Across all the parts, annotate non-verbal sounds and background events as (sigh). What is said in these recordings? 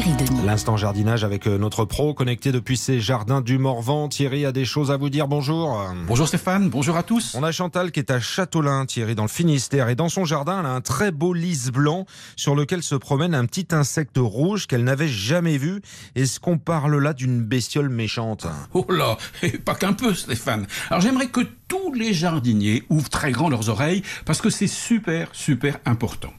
Thierry Denis. L'instant jardinage avec euh, notre pro connecté depuis ses jardins du Morvan. Thierry a des choses à vous dire. Bonjour. Bonjour Stéphane, bonjour à tous. On a Chantal qui est à Châteaulin, Thierry, dans le Finistère. Et dans son jardin, elle a un très beau lys blanc sur lequel se promène un petit insecte rouge qu'elle n'avait jamais vu. Est-ce qu'on parle là d'une bestiole méchante? Oh là, (laughs) et pas qu'un peu Stéphane. Alors j'aimerais que tous les jardiniers ouvrent très grand leurs oreilles parce que c'est super, super important.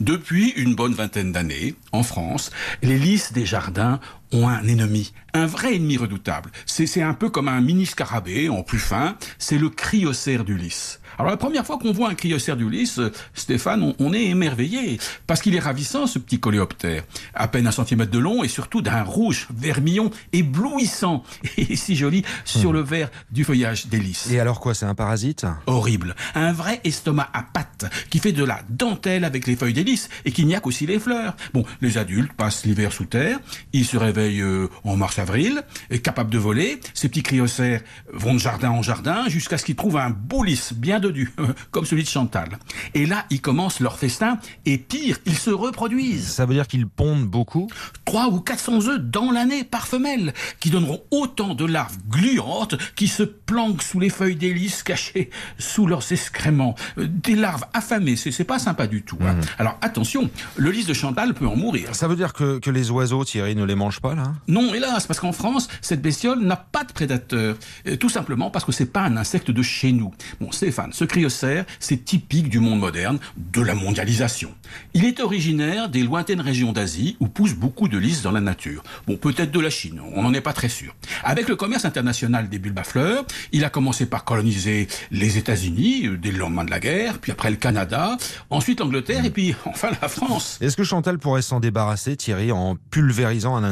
Depuis une bonne vingtaine d'années, en France, les lys des jardins ont un ennemi, un vrai ennemi redoutable. C'est un peu comme un mini scarabée en plus fin, c'est le cryocère du lys. Alors la première fois qu'on voit un cryocère du lys, euh, Stéphane, on, on est émerveillé parce qu'il est ravissant ce petit coléoptère, à peine un centimètre de long et surtout d'un rouge vermillon éblouissant (laughs) et si joli sur le vert du feuillage des lys. Et alors quoi, c'est un parasite? Horrible, un vrai estomac à pattes qui fait de la dentelle avec les feuilles des lys et qui n'y a qu'aussi les fleurs. Bon, les adultes passent l'hiver sous terre, ils se réveillent euh, en mars-avril, et capables de voler. Ces petits cryocères vont de jardin en jardin jusqu'à ce qu'ils trouvent un beau lys bien dodu, (laughs) comme celui de Chantal. Et là, ils commencent leur festin, et pire, ils se reproduisent. Ça veut dire qu'ils pondent beaucoup? 3 ou 400 œufs dans l'année par femelle, qui donneront autant de larves gluantes qui se planquent sous les feuilles des lys cachées sous leurs excréments. Euh, Des larves affamées, c'est pas sympa du tout. hein. Alors attention, le lys de Chantal peut en mourir. Ça veut dire que, que les oiseaux, Thierry, ne les mangent pas? Là Non, hélas, parce qu'en France, cette bestiole n'a pas de prédateur. Euh, Tout simplement parce que c'est pas un insecte de chez nous. Bon, Stéphane, ce cryocère, c'est typique du monde moderne, de la mondialisation. Il est originaire des lointaines régions d'Asie où poussent beaucoup de lys dans la nature. Bon, peut-être de la Chine, on n'en est pas très sûr. Avec le commerce international des bulbes à fleurs, il a commencé par coloniser les États-Unis euh, dès le lendemain de la guerre, puis après le Canada, ensuite l'Angleterre et puis (laughs) enfin la France. Est-ce que Chantal pourrait s'en débarrasser, Thierry, en pulvérisant un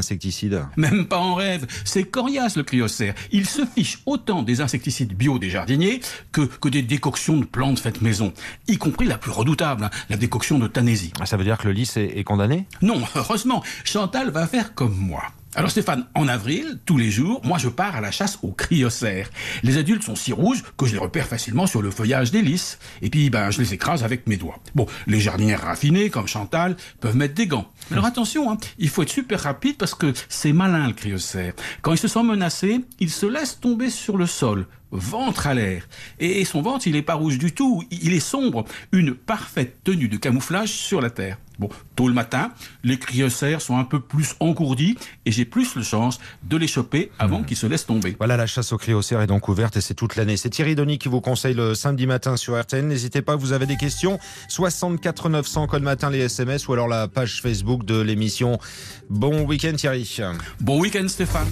Même pas en rêve. C'est coriace le cryocère. Il se fiche autant des insecticides bio des jardiniers que, que des décoctions de plantes faites maison, y compris la plus redoutable, hein, la décoction de Tanésie. Ah, Ça veut dire que le lys est, est condamné? Non, heureusement, Chantal va faire comme moi. Alors Stéphane, en avril, tous les jours, moi je pars à la chasse aux cryocères. Les adultes sont si rouges que je les repère facilement sur le feuillage des lys. Et puis, ben, je les écrase avec mes doigts. Bon, les jardinières raffinées, comme Chantal, peuvent mettre des gants. Mais Alors attention, hein, il faut être super rapide parce que c'est malin le cryocère. Quand il se sent menacé, il se laisse tomber sur le sol, ventre à l'air. Et son ventre, il est pas rouge du tout, il est sombre. Une parfaite tenue de camouflage sur la terre. Bon, tôt le matin, les cryocères sont un peu plus engourdis et j'ai plus de chance de les choper avant qu'ils se laissent tomber. Voilà, la chasse au cryocère est donc ouverte et c'est toute l'année. C'est Thierry Denis qui vous conseille le samedi matin sur RTN. N'hésitez pas, vous avez des questions. 64 900 code matin les SMS ou alors la page Facebook de l'émission. Bon week-end Thierry. Bon week-end Stéphane